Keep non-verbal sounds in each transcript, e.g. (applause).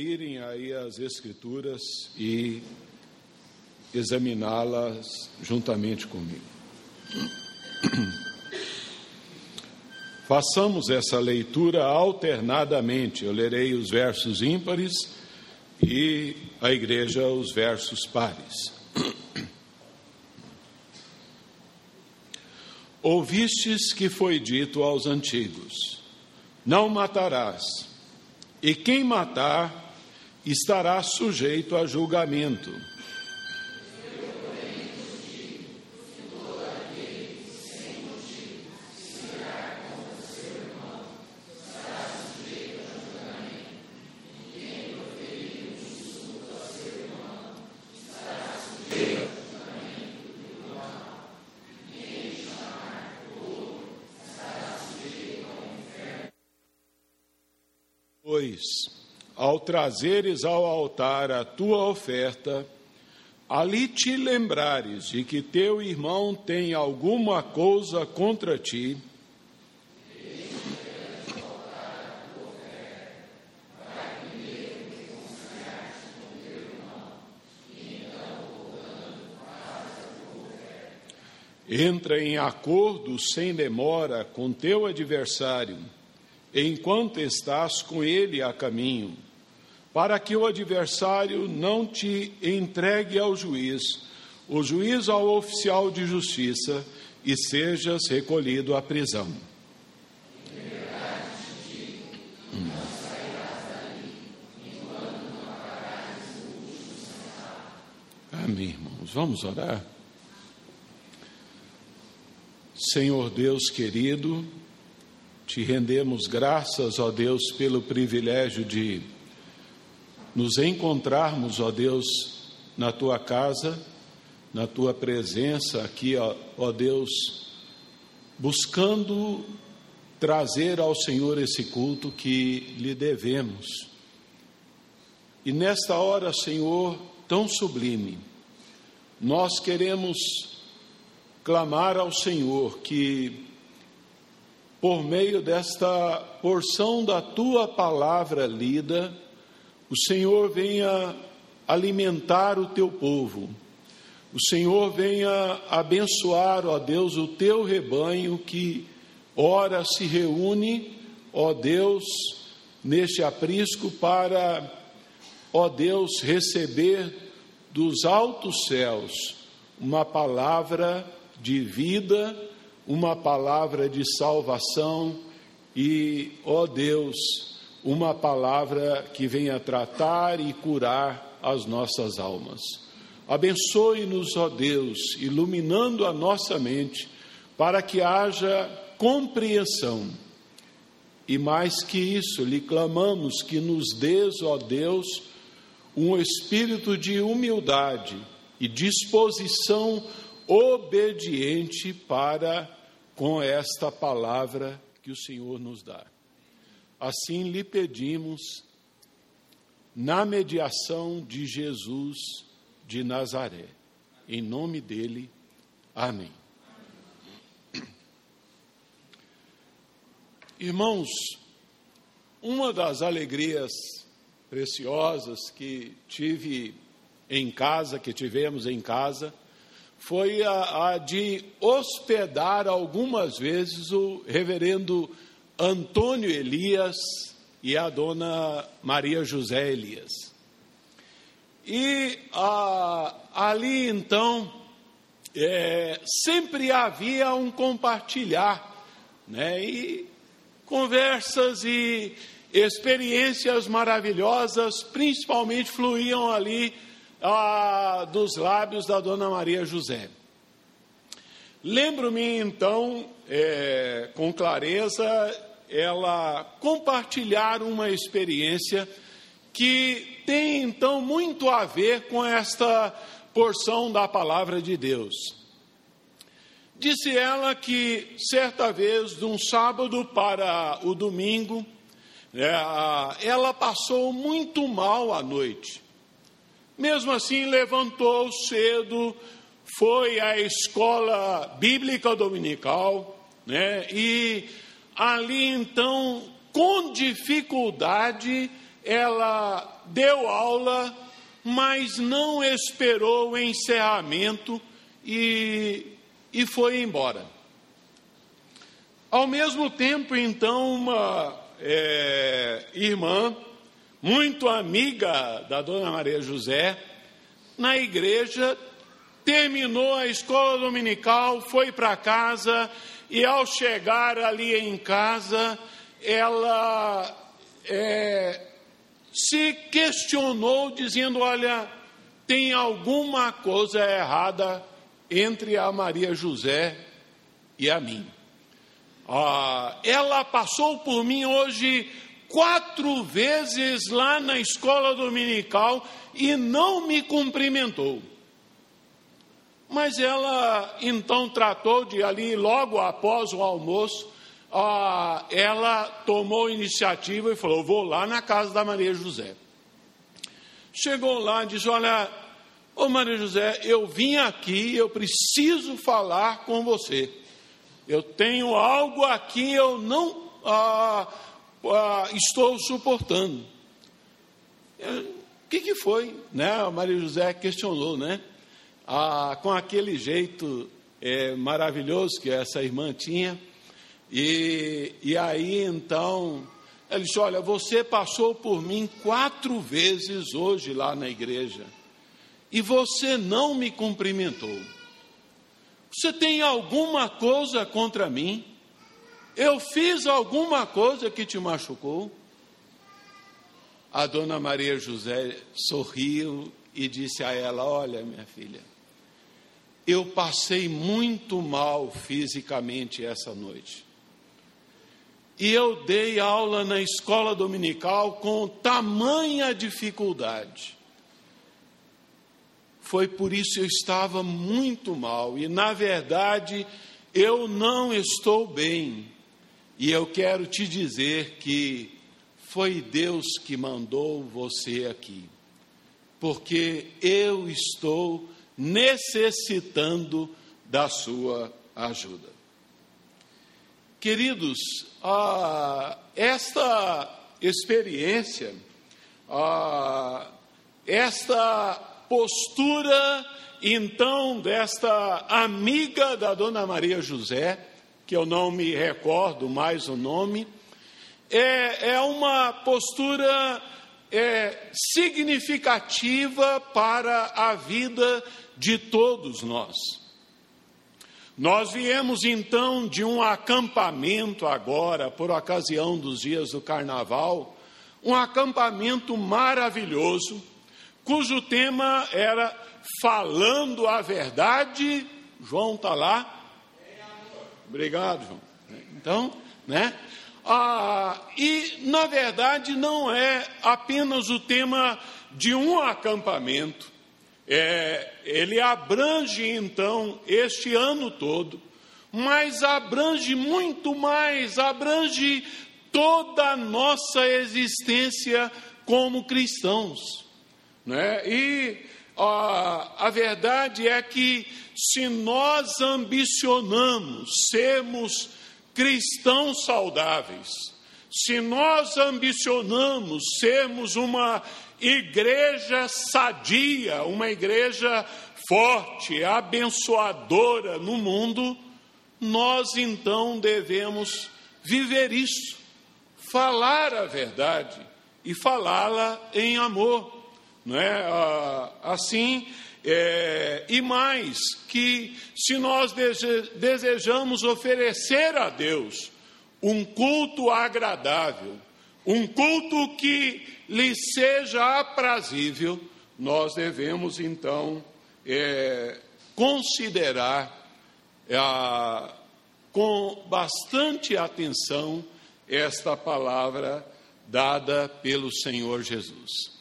irem aí as Escrituras e examiná-las juntamente comigo. Façamos essa leitura alternadamente. Eu lerei os versos ímpares e a igreja os versos pares. Ouvistes que foi dito aos antigos: Não matarás, e quem matar estará sujeito a julgamento. Pois, ao trazeres ao altar a tua oferta, ali te lembrares de que teu irmão tem alguma coisa contra ti, entra em acordo sem demora com teu adversário enquanto estás com ele a caminho, para que o adversário não te entregue ao juiz, o juiz ao oficial de justiça e sejas recolhido à prisão. Amém, irmãos. Vamos orar. Senhor Deus querido, te rendemos graças, ó Deus, pelo privilégio de nos encontrarmos, ó Deus, na tua casa, na tua presença aqui, ó, Deus, buscando trazer ao Senhor esse culto que lhe devemos. E nesta hora, Senhor, tão sublime, nós queremos clamar ao Senhor que por meio desta porção da tua palavra lida, o Senhor venha alimentar o teu povo. O Senhor venha abençoar, ó Deus, o teu rebanho que ora se reúne, ó Deus, neste aprisco para, ó Deus, receber dos altos céus uma palavra de vida uma palavra de salvação e, ó Deus, uma palavra que venha tratar e curar as nossas almas. Abençoe-nos, ó Deus, iluminando a nossa mente, para que haja compreensão. E mais que isso, lhe clamamos que nos dês, ó Deus, um espírito de humildade e disposição obediente para com esta palavra que o Senhor nos dá. Assim lhe pedimos, na mediação de Jesus de Nazaré. Em nome dele, amém. Irmãos, uma das alegrias preciosas que tive em casa, que tivemos em casa, foi a, a de hospedar algumas vezes o reverendo Antônio Elias e a dona Maria José Elias. E a, ali então é, sempre havia um compartilhar, né? E conversas e experiências maravilhosas, principalmente fluíam ali ah, dos lábios da Dona Maria José. Lembro-me então, é, com clareza, ela compartilhar uma experiência que tem então muito a ver com esta porção da palavra de Deus. Disse ela que certa vez, de um sábado para o domingo, é, ela passou muito mal à noite. Mesmo assim, levantou cedo, foi à escola bíblica dominical, né? E ali então, com dificuldade, ela deu aula, mas não esperou o encerramento e, e foi embora. Ao mesmo tempo, então, uma é, irmã, muito amiga da dona Maria José, na igreja, terminou a escola dominical, foi para casa e, ao chegar ali em casa, ela é, se questionou, dizendo: Olha, tem alguma coisa errada entre a Maria José e a mim. Ah, ela passou por mim hoje quatro vezes lá na escola dominical e não me cumprimentou. Mas ela então tratou de ali, logo após o almoço, ah, ela tomou iniciativa e falou: Vou lá na casa da Maria José. Chegou lá e disse: Olha, ô Maria José, eu vim aqui, eu preciso falar com você. Eu tenho algo aqui, eu não ah, ah, estou suportando. O que, que foi? Né? A Maria José questionou, né? Ah, com aquele jeito é, maravilhoso que essa irmã tinha. E, e aí então, ela disse: Olha, você passou por mim quatro vezes hoje lá na igreja e você não me cumprimentou. Você tem alguma coisa contra mim? Eu fiz alguma coisa que te machucou? A dona Maria José sorriu e disse a ela: Olha, minha filha, eu passei muito mal fisicamente essa noite. E eu dei aula na escola dominical com tamanha dificuldade. Foi por isso eu estava muito mal. E, na verdade, eu não estou bem. E eu quero te dizer que foi Deus que mandou você aqui. Porque eu estou necessitando da sua ajuda. Queridos, ah, esta experiência, ah, esta postura, então, desta amiga da Dona Maria José, que eu não me recordo mais o nome, é, é uma postura é, significativa para a vida de todos nós. Nós viemos então de um acampamento agora, por ocasião dos dias do carnaval, um acampamento maravilhoso, cujo tema era Falando a Verdade. João está lá? Obrigado, João. Então, né? Ah, e, na verdade, não é apenas o tema de um acampamento, é, ele abrange então este ano todo, mas abrange muito mais, abrange toda a nossa existência como cristãos. Né? E a, a verdade é que se nós ambicionamos sermos cristãos saudáveis, se nós ambicionamos sermos uma igreja sadia, uma igreja forte, abençoadora no mundo, nós então devemos viver isso, falar a verdade e falá-la em amor, não é? Ah, assim, é, e mais, que se nós desejamos oferecer a Deus um culto agradável, um culto que lhe seja aprazível, nós devemos então é, considerar é, com bastante atenção esta palavra dada pelo Senhor Jesus.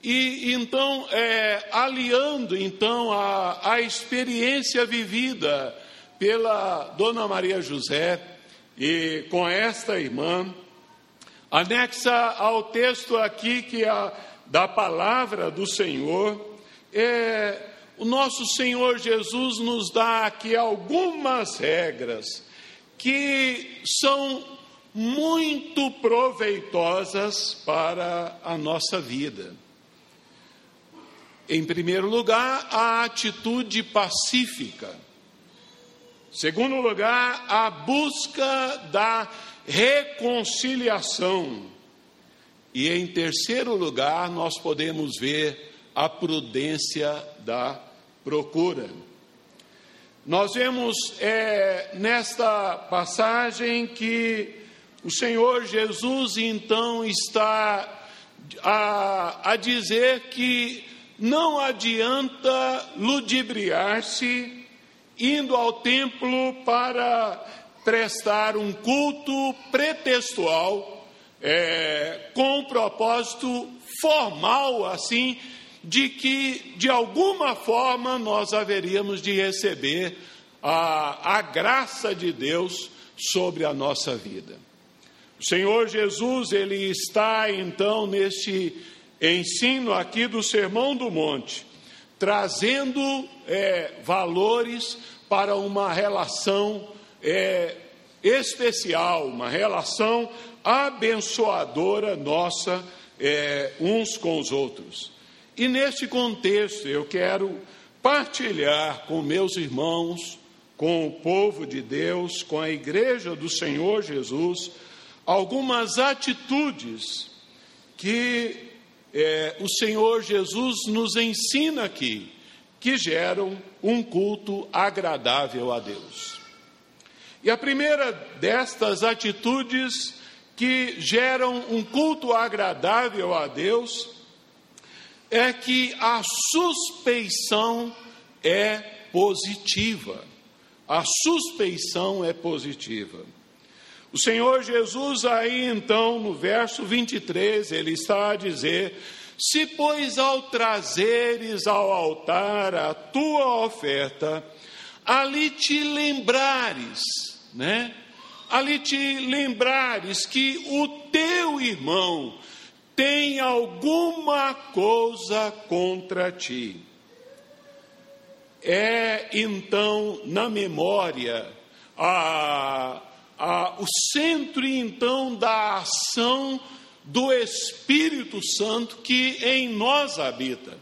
E então, é, aliando então a, a experiência vivida pela Dona Maria José e com esta irmã, Anexa ao texto aqui que é da palavra do Senhor, é, o nosso Senhor Jesus nos dá aqui algumas regras que são muito proveitosas para a nossa vida. Em primeiro lugar, a atitude pacífica. Segundo lugar, a busca da reconciliação. E em terceiro lugar, nós podemos ver a prudência da procura. Nós vemos é, nesta passagem que o Senhor Jesus então está a, a dizer que não adianta ludibriar-se indo ao templo para prestar um culto pretextual, é, com um propósito formal, assim, de que de alguma forma nós haveríamos de receber a, a graça de Deus sobre a nossa vida. O Senhor Jesus, ele está então neste ensino aqui do Sermão do Monte, trazendo é, valores para uma relação é, especial, uma relação abençoadora nossa é, uns com os outros. E neste contexto eu quero partilhar com meus irmãos, com o povo de Deus, com a igreja do Senhor Jesus, algumas atitudes que é, o Senhor Jesus nos ensina aqui, que geram um culto agradável a Deus. E a primeira destas atitudes que geram um culto agradável a Deus é que a suspeição é positiva. A suspeição é positiva. O Senhor Jesus, aí então, no verso 23, ele está a dizer: Se, pois, ao trazeres ao altar a tua oferta, ali te lembrares, né? Ali te lembrares que o teu irmão tem alguma coisa contra ti. É então na memória a, a, o centro então da ação do Espírito Santo que em nós habita.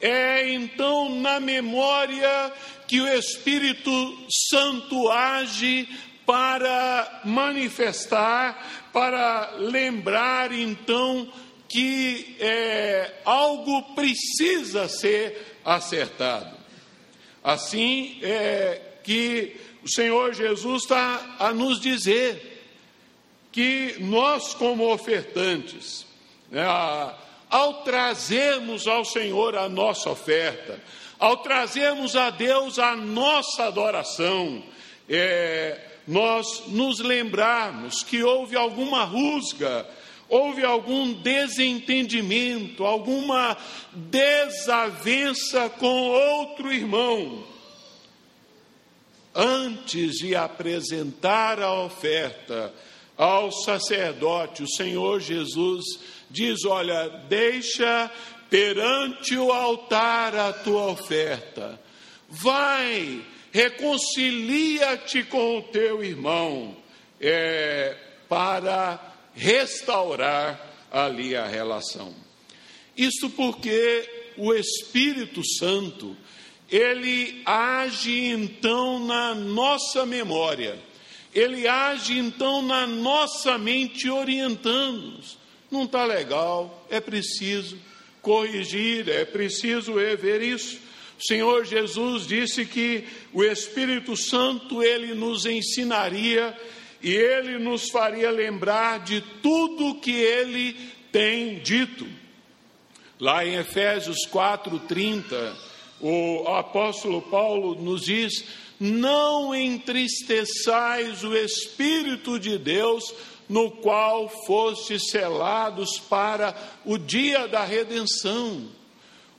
É então na memória que o Espírito Santo age para manifestar, para lembrar então que é, algo precisa ser acertado. Assim é que o Senhor Jesus está a nos dizer que nós, como ofertantes, né, ao trazermos ao Senhor a nossa oferta, ao trazermos a Deus a nossa adoração, é, nós nos lembrarmos que houve alguma rusga houve algum desentendimento, alguma desavença com outro irmão, antes de apresentar a oferta ao sacerdote, o Senhor Jesus diz: Olha, deixa perante o altar a tua oferta, vai, reconcilia-te com o teu irmão, é, para restaurar ali a relação. Isto porque o Espírito Santo, ele age então na nossa memória, ele age então na nossa mente, orientando-nos. Não está legal, é preciso corrigir, é preciso rever isso. O Senhor Jesus disse que o Espírito Santo ele nos ensinaria e ele nos faria lembrar de tudo que ele tem dito. Lá em Efésios 4:30, o apóstolo Paulo nos diz: "Não entristeçais o espírito de Deus, no qual fostes selados para o dia da redenção."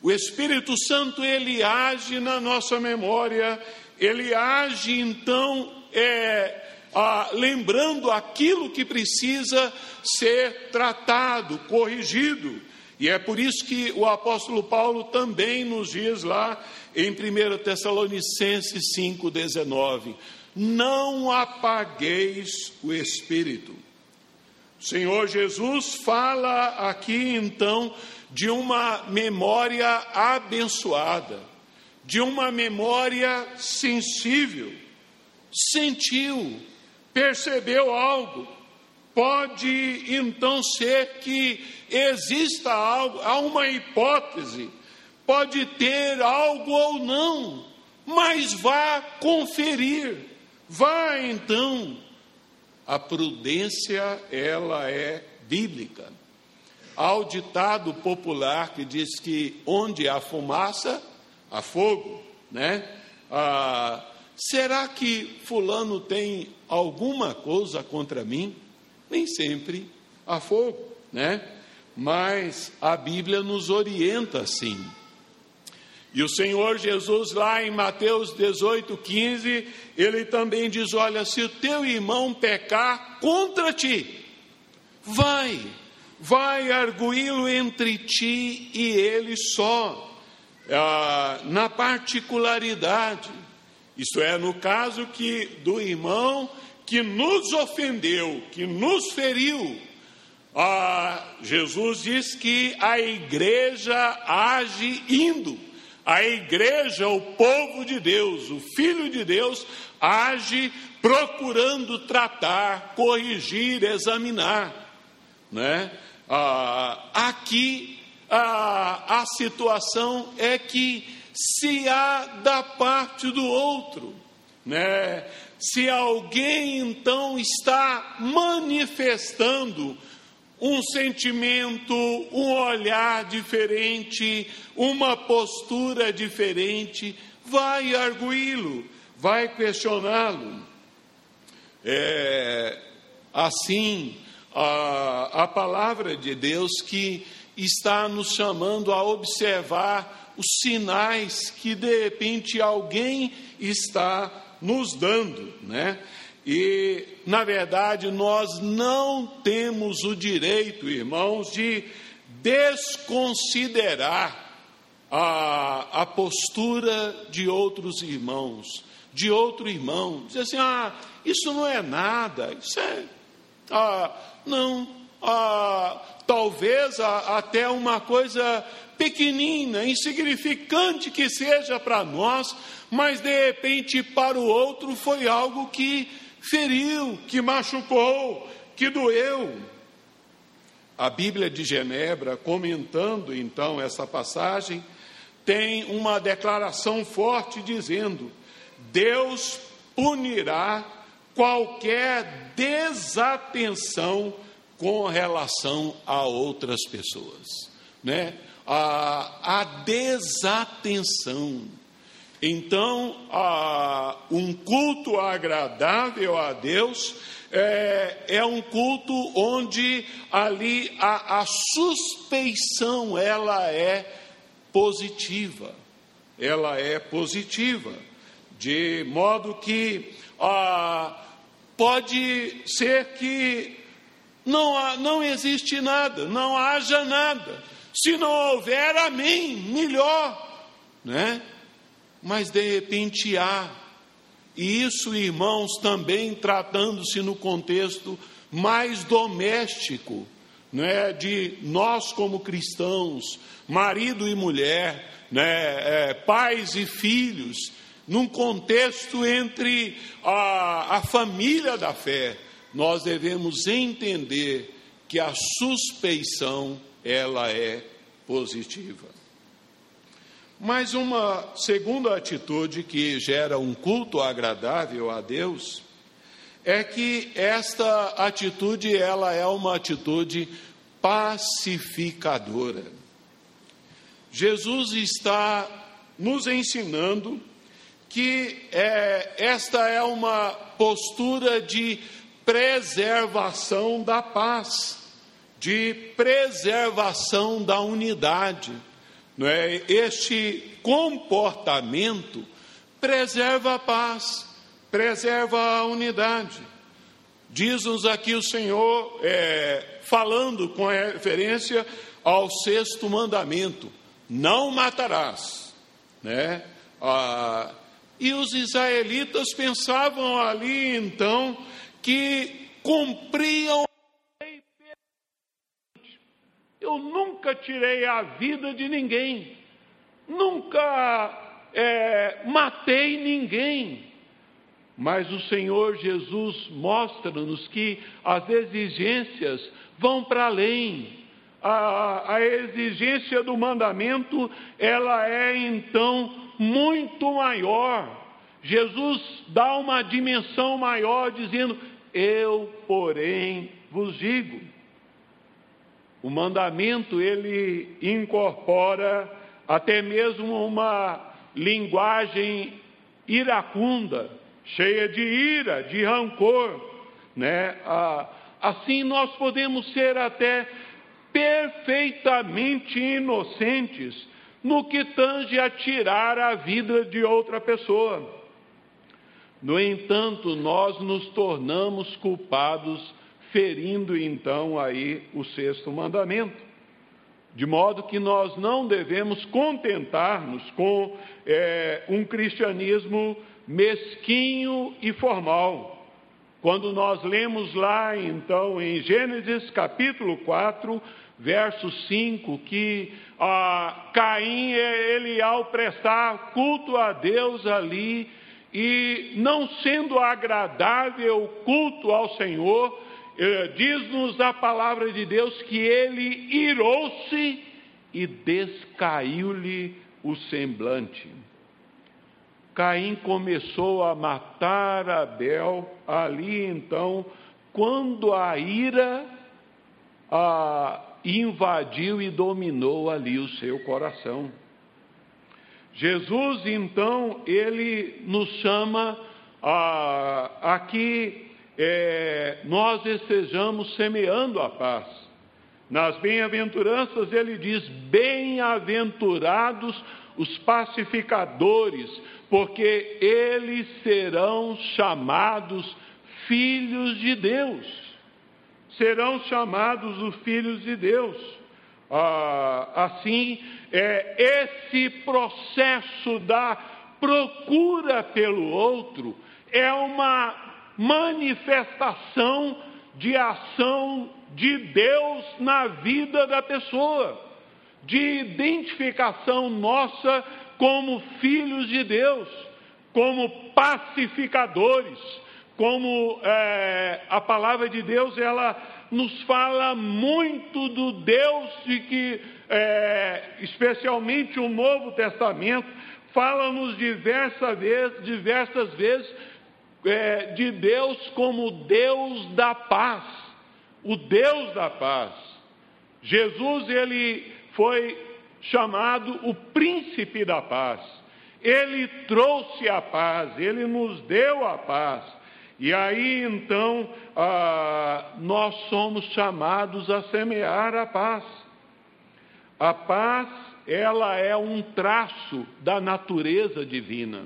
O Espírito Santo ele age na nossa memória, ele age então é, ah, lembrando aquilo que precisa ser tratado, corrigido. E é por isso que o apóstolo Paulo também nos diz lá em 1 Tessalonicenses 5,19: Não apagueis o espírito. O Senhor Jesus fala aqui então de uma memória abençoada, de uma memória sensível, sentiu, percebeu algo. Pode então ser que exista algo, há uma hipótese, pode ter algo ou não, mas vá conferir, vá então. A prudência, ela é bíblica. Há o ditado popular que diz que onde há fumaça, há fogo, né? Ah, será que fulano tem alguma coisa contra mim? Nem sempre há fogo, né? Mas a Bíblia nos orienta assim. E o Senhor Jesus, lá em Mateus 18, 15, ele também diz: Olha, se o teu irmão pecar contra ti, vai vai arguí-lo entre ti e ele só, ah, na particularidade, isto é, no caso que do irmão que nos ofendeu, que nos feriu, ah, Jesus diz que a igreja age indo, a igreja, o povo de Deus, o Filho de Deus, age procurando tratar, corrigir, examinar, né? Ah, aqui a, a situação é que se há da parte do outro, né? Se alguém então está manifestando um sentimento, um olhar diferente, uma postura diferente, vai arguí-lo, vai questioná-lo. É, assim, a, a palavra de Deus que está nos chamando a observar os sinais que de repente alguém está nos dando, né? E, na verdade, nós não temos o direito, irmãos, de desconsiderar a, a postura de outros irmãos, de outro irmão. Dizer assim, ah, isso não é nada, isso é. Ah, não, ah, talvez até uma coisa pequenina, insignificante que seja para nós, mas de repente para o outro foi algo que feriu, que machucou, que doeu. A Bíblia de Genebra, comentando então essa passagem, tem uma declaração forte dizendo: Deus punirá qualquer desatenção com relação a outras pessoas, né? A, a desatenção. Então, a, um culto agradável a Deus é, é, um culto onde ali a, a suspeição ela é positiva, ela é positiva, de modo que ah, pode ser que não, não existe nada, não haja nada. Se não houver, amém, melhor, né? Mas de repente há. E isso, irmãos, também tratando-se no contexto mais doméstico, né, de nós como cristãos, marido e mulher, né, é, pais e filhos, num contexto entre a, a família da fé, nós devemos entender que a suspeição ela é positiva. Mas uma segunda atitude que gera um culto agradável a Deus é que esta atitude ela é uma atitude pacificadora. Jesus está nos ensinando que é, esta é uma postura de preservação da paz, de preservação da unidade. Não é? Este comportamento preserva a paz, preserva a unidade. Diz-nos aqui o Senhor, é, falando com referência ao sexto mandamento: não matarás. Né? Ah, e os israelitas pensavam ali então que cumpriam Eu nunca tirei a vida de ninguém, nunca é, matei ninguém. Mas o Senhor Jesus mostra-nos que as exigências vão para além. A, a, exigência do mandamento, ela é então muito maior. Jesus dá uma dimensão maior, dizendo: Eu, porém, vos digo. O mandamento ele incorpora até mesmo uma linguagem iracunda, cheia de ira, de rancor, né? assim nós podemos ser até perfeitamente inocentes no que tange a tirar a vida de outra pessoa. No entanto, nós nos tornamos culpados, ferindo então aí o sexto mandamento. De modo que nós não devemos contentar-nos com é, um cristianismo mesquinho e formal. Quando nós lemos lá, então, em Gênesis capítulo 4, verso 5, que ah, Caim, ele ao prestar culto a Deus ali, e não sendo agradável o culto ao Senhor, eh, diz-nos a palavra de Deus que ele irou-se e descaiu-lhe o semblante. Caim começou a matar Abel ali então, quando a ira a, invadiu e dominou ali o seu coração. Jesus, então, ele nos chama a, a que é, nós estejamos semeando a paz. Nas bem-aventuranças, ele diz: Bem-aventurados os pacificadores, porque eles serão chamados filhos de Deus. Serão chamados os filhos de Deus. Ah, assim, é, esse processo da procura pelo outro é uma manifestação de ação de Deus na vida da pessoa, de identificação nossa como filhos de Deus, como pacificadores, como é, a palavra de Deus ela nos fala muito do Deus de que, é, especialmente o Novo Testamento, fala-nos diversas vezes, diversas vezes é, de Deus como Deus da paz, o Deus da paz. Jesus ele foi chamado o príncipe da paz. Ele trouxe a paz, ele nos deu a paz. E aí então ah, nós somos chamados a semear a paz. A paz, ela é um traço da natureza divina.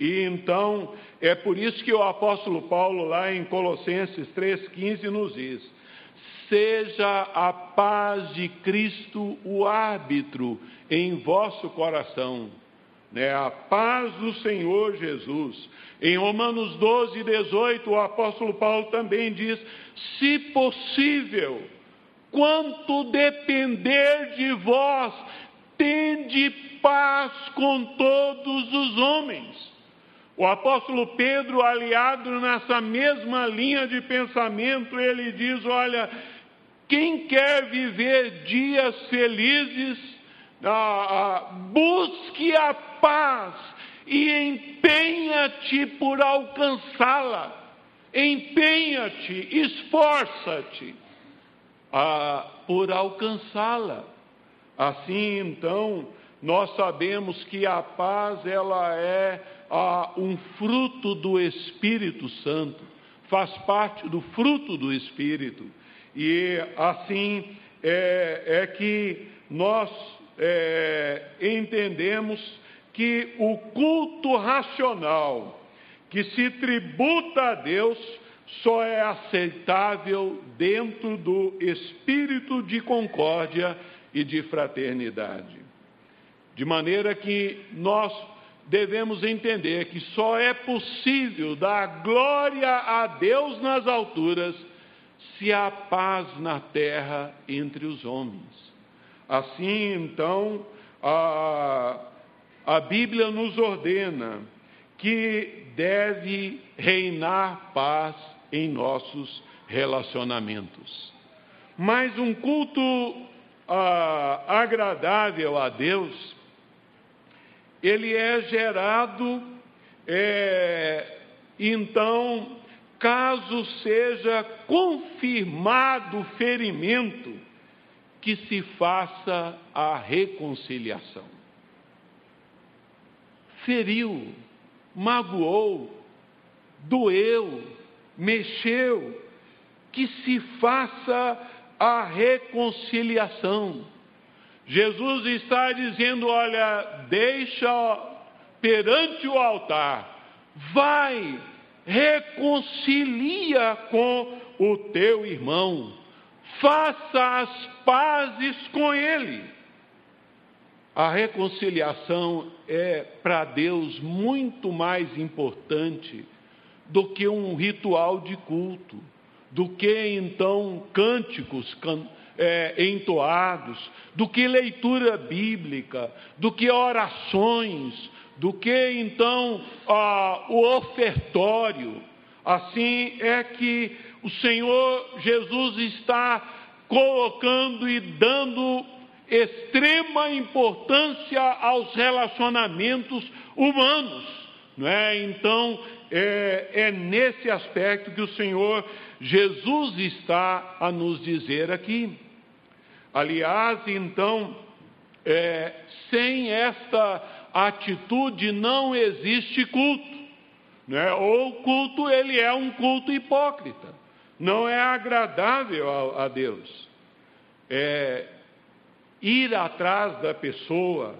E então é por isso que o apóstolo Paulo, lá em Colossenses 3,15, nos diz: seja a paz de Cristo o árbitro em vosso coração. Né? A paz do Senhor Jesus. Em Romanos 12, 18, o apóstolo Paulo também diz: se possível, quanto depender de vós, tende paz com todos os homens. O apóstolo Pedro, aliado nessa mesma linha de pensamento, ele diz: olha, quem quer viver dias felizes, ah, ah, busque a paz e empenha-te por alcançá-la. Empenha-te, esforça-te ah, por alcançá-la. Assim, então, nós sabemos que a paz ela é ah, um fruto do Espírito Santo, faz parte do fruto do Espírito. E assim é, é que nós é, entendemos que o culto racional que se tributa a Deus só é aceitável dentro do espírito de concórdia e de fraternidade. De maneira que nós devemos entender que só é possível dar glória a Deus nas alturas se há paz na terra entre os homens. Assim, então, a, a Bíblia nos ordena que deve reinar paz em nossos relacionamentos. Mas um culto ah, agradável a Deus, ele é gerado, é, então, caso seja confirmado o ferimento, que se faça a reconciliação. Feriu, magoou, doeu, mexeu, que se faça a reconciliação. Jesus está dizendo: olha, deixa perante o altar, vai, reconcilia com o teu irmão, faça as pazes com ele. A reconciliação é para Deus muito mais importante do que um ritual de culto, do que então cânticos can, é, entoados, do que leitura bíblica, do que orações, do que então o ofertório. Assim é que o Senhor Jesus está colocando e dando extrema importância aos relacionamentos humanos. Não é? Então, é, é nesse aspecto que o Senhor Jesus está a nos dizer aqui. Aliás, então, é, sem esta atitude não existe culto. Né? Ou o culto ele é um culto hipócrita, não é agradável a, a Deus. É, ir atrás da pessoa,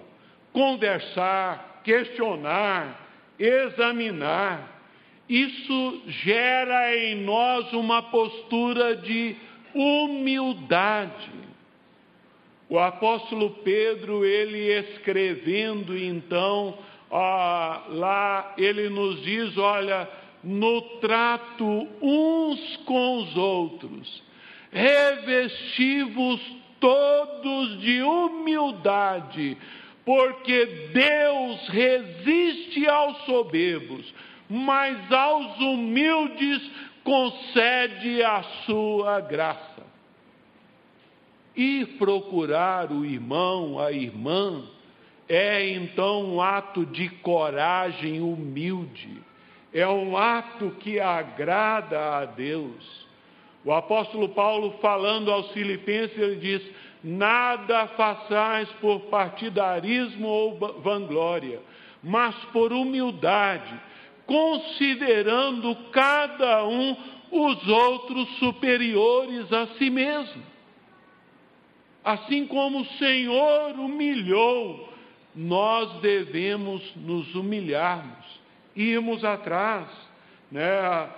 conversar, questionar, examinar, isso gera em nós uma postura de humildade. O apóstolo Pedro, ele escrevendo então, lá ele nos diz: olha, no trato uns com os outros, revestivos todos de humildade, porque Deus resiste aos soberbos, mas aos humildes concede a sua graça. E procurar o irmão, a irmã, é então um ato de coragem humilde, é um ato que agrada a Deus. O apóstolo Paulo, falando aos Filipenses, ele diz: Nada façais por partidarismo ou vanglória, mas por humildade, considerando cada um os outros superiores a si mesmo. Assim como o Senhor humilhou, nós devemos nos humilharmos, irmos atrás, né?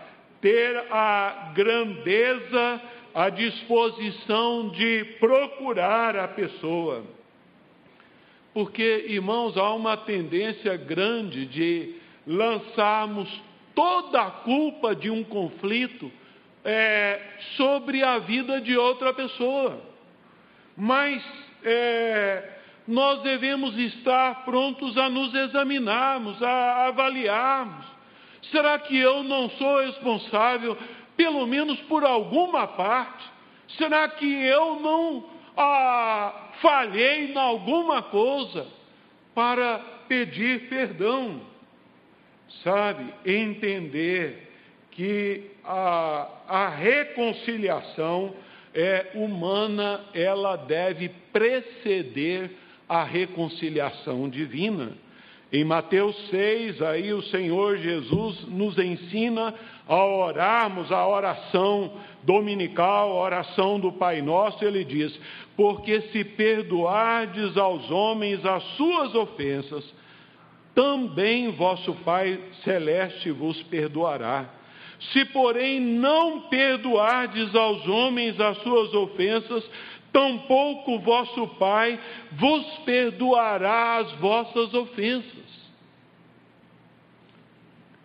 ter a grandeza, a disposição de procurar a pessoa. Porque, irmãos, há uma tendência grande de lançarmos toda a culpa de um conflito é, sobre a vida de outra pessoa. Mas é, nós devemos estar prontos a nos examinarmos, a avaliarmos Será que eu não sou responsável, pelo menos por alguma parte? Será que eu não ah, falhei em alguma coisa para pedir perdão? Sabe, entender que a, a reconciliação é humana, ela deve preceder a reconciliação divina. Em Mateus 6, aí o Senhor Jesus nos ensina a orarmos a oração dominical, a oração do Pai Nosso, ele diz: Porque se perdoardes aos homens as suas ofensas, também vosso Pai Celeste vos perdoará. Se, porém, não perdoardes aos homens as suas ofensas, tampouco vosso Pai vos perdoará as vossas ofensas.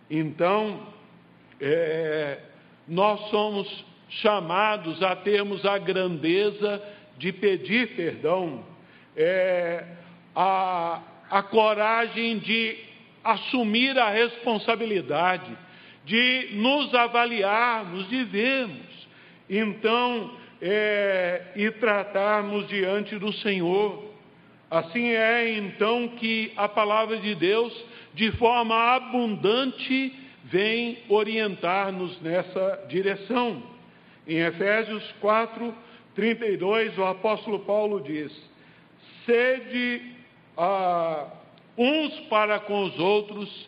Então, é, nós somos chamados a termos a grandeza de pedir perdão, é, a, a coragem de assumir a responsabilidade, de nos avaliarmos, de vermos, então, é, e tratarmos diante do Senhor. Assim é então que a palavra de Deus, de forma abundante, vem orientar-nos nessa direção. Em Efésios 4, 32, o apóstolo Paulo diz: Sede ah, uns para com os outros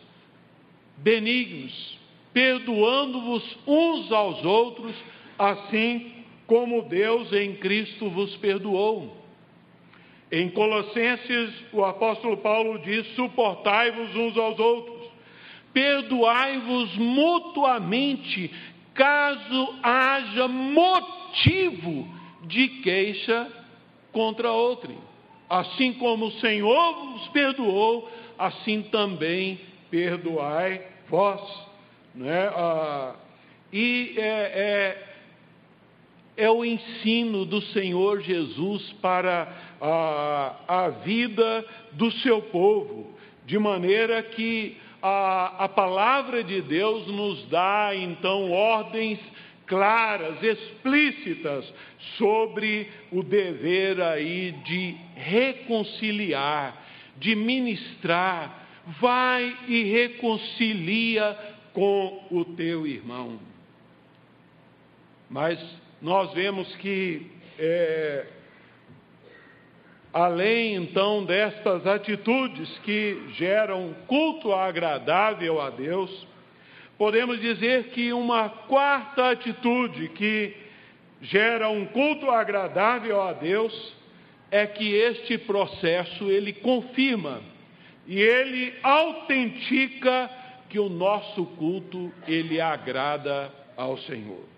benignos, perdoando-vos uns aos outros, assim como Deus em Cristo vos perdoou. Em Colossenses, o apóstolo Paulo diz: suportai-vos uns aos outros, perdoai-vos mutuamente, caso haja motivo de queixa contra outrem. Assim como o Senhor vos perdoou, assim também perdoai vós. Né? Ah, e é, é, é, o ensino do Senhor Jesus para a, a vida do seu povo, de maneira que a, a palavra de Deus nos dá então ordens claras, explícitas sobre o dever aí de reconciliar, de ministrar. Vai e reconcilia com o teu irmão. Mas nós vemos que, é, além então destas atitudes que geram culto agradável a Deus, podemos dizer que uma quarta atitude que gera um culto agradável a Deus é que este processo ele confirma e ele autentica que o nosso culto ele agrada ao Senhor.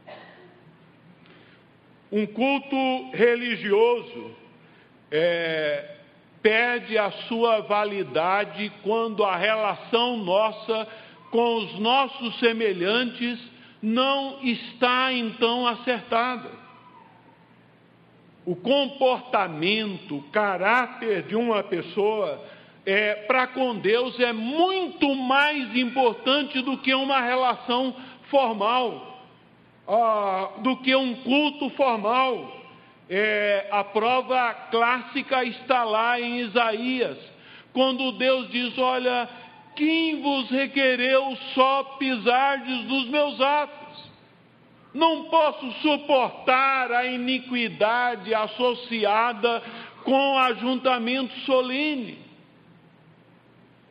Um culto religioso é, perde a sua validade quando a relação nossa com os nossos semelhantes não está então acertada. O comportamento, o caráter de uma pessoa é, para com Deus é muito mais importante do que uma relação formal, ah, do que um culto formal. É, a prova clássica está lá em Isaías, quando Deus diz: Olha, quem vos requereu só pisardes dos meus atos? Não posso suportar a iniquidade associada com ajuntamento solene.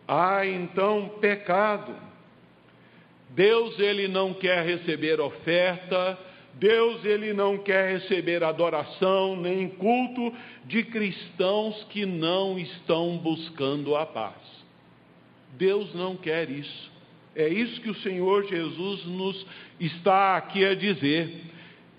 Há então pecado. Deus ele não quer receber oferta, Deus ele não quer receber adoração nem culto de cristãos que não estão buscando a paz. Deus não quer isso. É isso que o Senhor Jesus nos está aqui a dizer.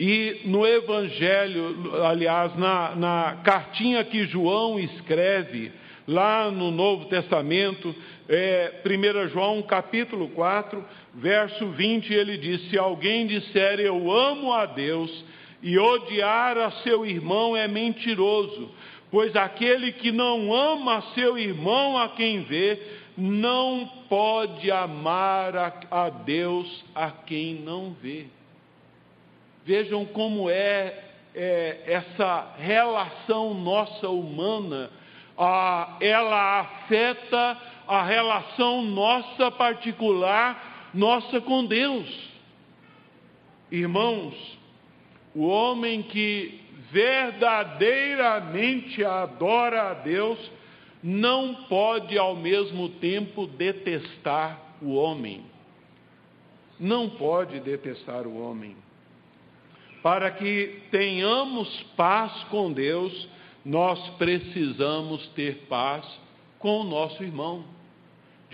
E no Evangelho, aliás, na, na cartinha que João escreve, lá no Novo Testamento, é, 1 João capítulo 4, verso 20, ele diz: Se alguém disser eu amo a Deus e odiar a seu irmão é mentiroso, pois aquele que não ama seu irmão a quem vê, não pode amar a, a Deus a quem não vê. Vejam como é, é essa relação nossa humana, ah, ela afeta a relação nossa particular, nossa com Deus. Irmãos, o homem que verdadeiramente adora a Deus, não pode ao mesmo tempo detestar o homem. Não pode detestar o homem. Para que tenhamos paz com Deus, nós precisamos ter paz com o nosso irmão.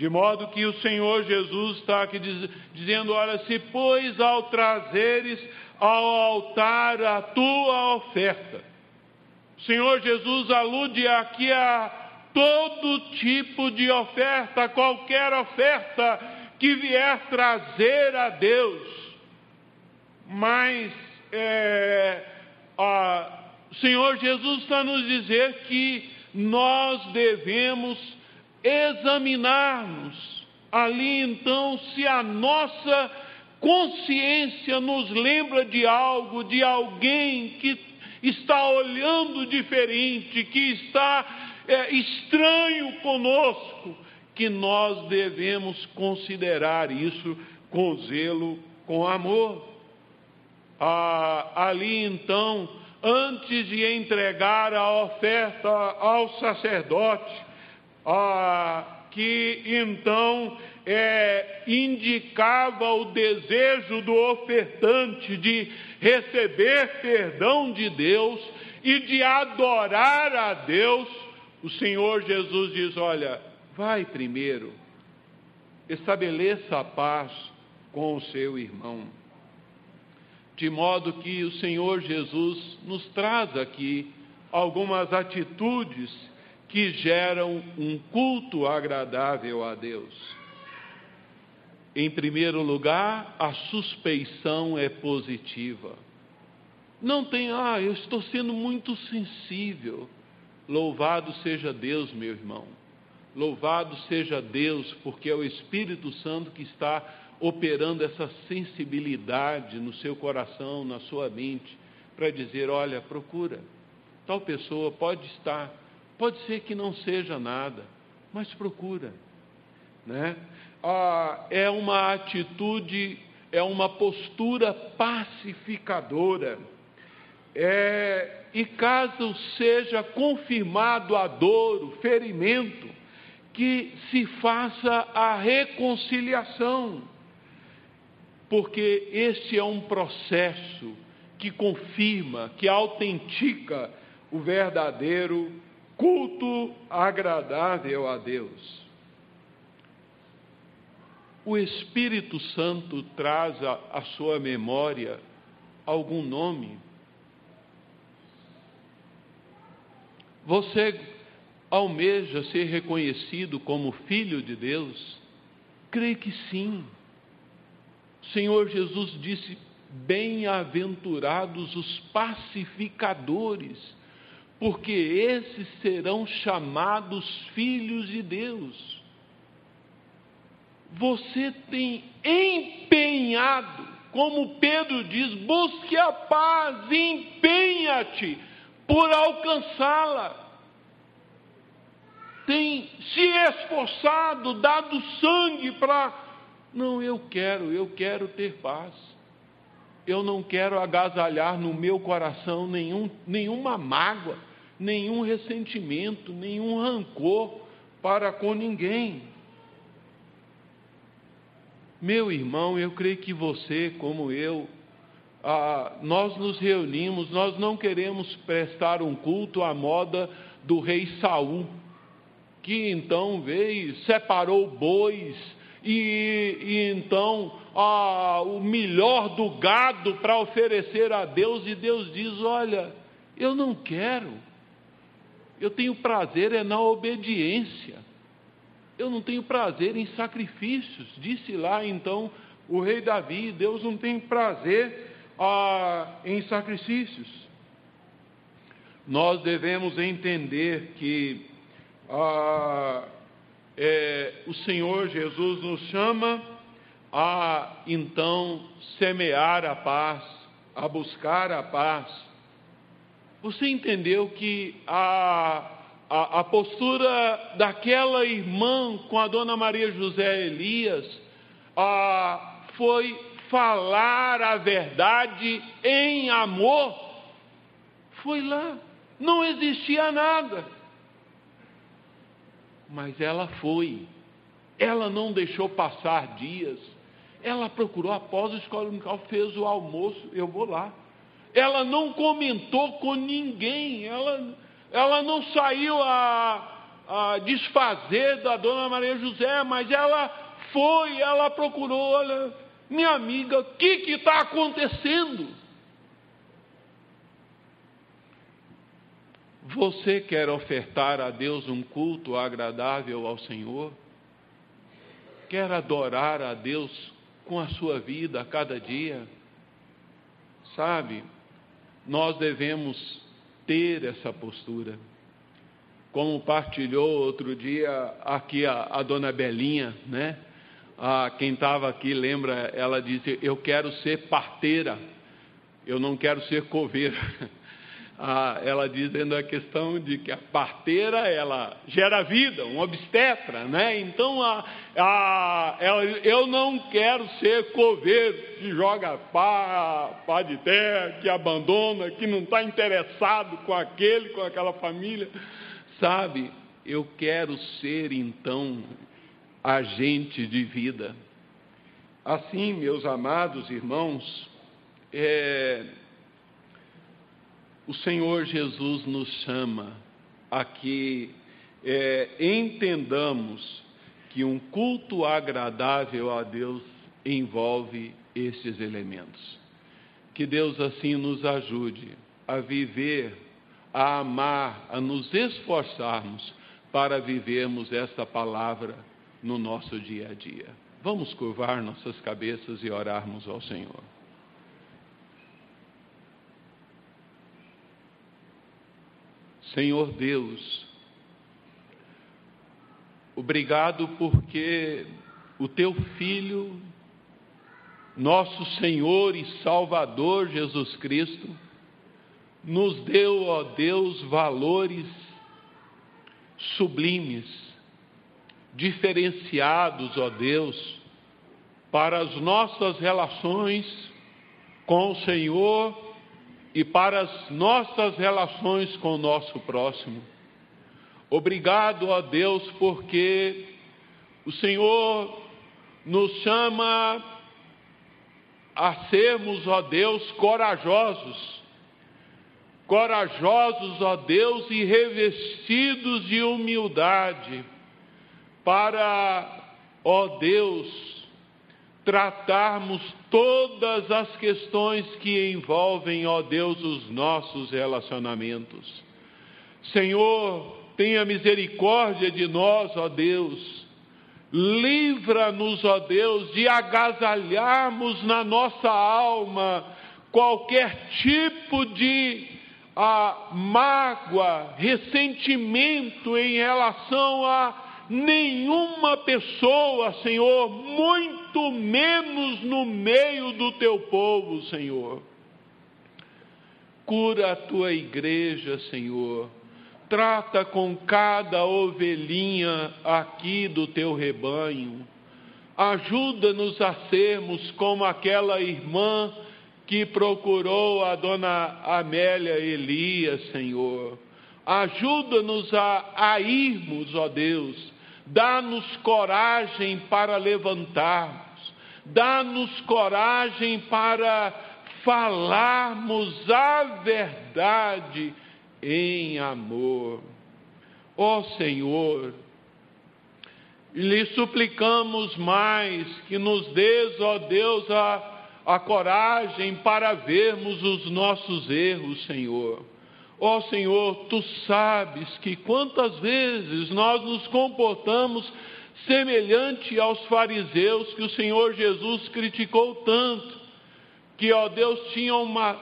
De modo que o Senhor Jesus está aqui diz, dizendo: Olha, se pois ao trazeres ao altar a tua oferta. O Senhor Jesus alude aqui a todo tipo de oferta, qualquer oferta que vier trazer a Deus. Mas é, o Senhor Jesus está nos dizer que nós devemos examinar-nos. Ali então, se a nossa consciência nos lembra de algo, de alguém que está olhando diferente, que está é, estranho conosco, que nós devemos considerar isso com zelo, com amor. Ah, ali então, antes de entregar a oferta ao sacerdote, ah, que então é, indicava o desejo do ofertante de receber perdão de Deus e de adorar a Deus, o Senhor Jesus diz: Olha, vai primeiro, estabeleça a paz com o seu irmão. De modo que o Senhor Jesus nos traz aqui algumas atitudes que geram um culto agradável a Deus. Em primeiro lugar, a suspeição é positiva. Não tem, ah, eu estou sendo muito sensível. Louvado seja Deus, meu irmão. Louvado seja Deus, porque é o Espírito Santo que está operando essa sensibilidade no seu coração, na sua mente, para dizer: olha, procura. Tal pessoa pode estar, pode ser que não seja nada, mas procura. Né? ah, é uma atitude, é uma postura pacificadora. É, e caso seja confirmado a dor, o ferimento, que se faça a reconciliação, porque este é um processo que confirma, que autentica o verdadeiro culto agradável a Deus o Espírito Santo traz à sua memória algum nome? Você almeja ser reconhecido como filho de Deus? Creio que sim. O Senhor Jesus disse: Bem-aventurados os pacificadores, porque esses serão chamados filhos de Deus você tem empenhado, como Pedro diz, busque a paz, empenha-te por alcançá-la. Tem se esforçado, dado sangue para. Não, eu quero, eu quero ter paz. Eu não quero agasalhar no meu coração nenhum, nenhuma mágoa, nenhum ressentimento, nenhum rancor para com ninguém. Meu irmão, eu creio que você, como eu, ah, nós nos reunimos, nós não queremos prestar um culto à moda do rei Saul, que então veio, separou bois e, e então ah, o melhor do gado para oferecer a Deus, e Deus diz: Olha, eu não quero, eu tenho prazer é na obediência. Eu não tenho prazer em sacrifícios. Disse lá então o rei Davi: Deus não tem prazer ah, em sacrifícios. Nós devemos entender que ah, é, o Senhor Jesus nos chama a então semear a paz, a buscar a paz. Você entendeu que a a, a postura daquela irmã com a dona Maria José Elias a, foi falar a verdade em amor. Foi lá, não existia nada. Mas ela foi, ela não deixou passar dias, ela procurou após a escola dominical, fez o almoço, eu vou lá. Ela não comentou com ninguém, ela ela não saiu a, a desfazer da dona Maria José, mas ela foi, ela procurou, olha, minha amiga, o que está acontecendo? Você quer ofertar a Deus um culto agradável ao Senhor? Quer adorar a Deus com a sua vida a cada dia? Sabe, nós devemos ter essa postura. Como partilhou outro dia aqui a, a dona Belinha, né? Ah, quem estava aqui lembra, ela disse: Eu quero ser parteira, eu não quero ser coveira. (laughs) Ah, ela dizendo a questão de que a parteira ela gera vida, um obstetra, né? Então a, a, ela, eu não quero ser coveiro que joga pá, pá de terra, que abandona, que não está interessado com aquele, com aquela família, sabe? Eu quero ser então agente de vida. Assim, meus amados irmãos, é, o Senhor Jesus nos chama a que é, entendamos que um culto agradável a Deus envolve estes elementos. Que Deus assim nos ajude a viver, a amar, a nos esforçarmos para vivermos esta palavra no nosso dia a dia. Vamos curvar nossas cabeças e orarmos ao Senhor. Senhor Deus, obrigado porque o teu Filho, nosso Senhor e Salvador Jesus Cristo, nos deu, ó Deus, valores sublimes, diferenciados, ó Deus, para as nossas relações com o Senhor e para as nossas relações com o nosso próximo. Obrigado, ó Deus, porque o Senhor nos chama a sermos, ó Deus, corajosos. Corajosos, ó Deus, e revestidos de humildade, para, ó Deus, tratarmos todas as questões que envolvem, ó Deus, os nossos relacionamentos. Senhor, tenha misericórdia de nós, ó Deus. Livra-nos, ó Deus, de agasalharmos na nossa alma qualquer tipo de a, mágoa, ressentimento em relação a nenhuma pessoa, Senhor, muito menos no meio do teu povo, Senhor. Cura a tua igreja, Senhor. Trata com cada ovelhinha aqui do teu rebanho. Ajuda-nos a sermos como aquela irmã que procurou a dona Amélia Elias, Senhor. Ajuda-nos a, a irmos, ó Deus, dá-nos coragem para levantarmos, dá-nos coragem para falarmos a verdade em amor. Ó Senhor, lhe suplicamos mais que nos dês, ó Deus, a, a coragem para vermos os nossos erros, Senhor Ó oh, Senhor, tu sabes que quantas vezes nós nos comportamos semelhante aos fariseus que o Senhor Jesus criticou tanto, que, ó Deus, tinham uma,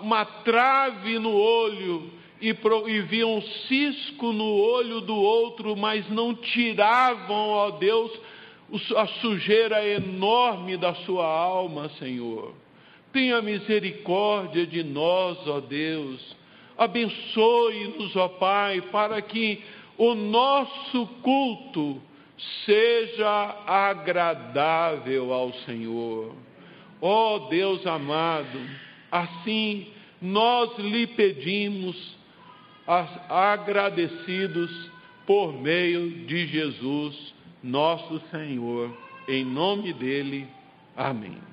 uma trave no olho e, pro, e viam um cisco no olho do outro, mas não tiravam, ó Deus, a sujeira enorme da sua alma, Senhor. Tenha misericórdia de nós, ó Deus Abençoe-nos, ó Pai, para que o nosso culto seja agradável ao Senhor. Ó Deus amado, assim nós lhe pedimos, agradecidos por meio de Jesus, nosso Senhor. Em nome dele, amém.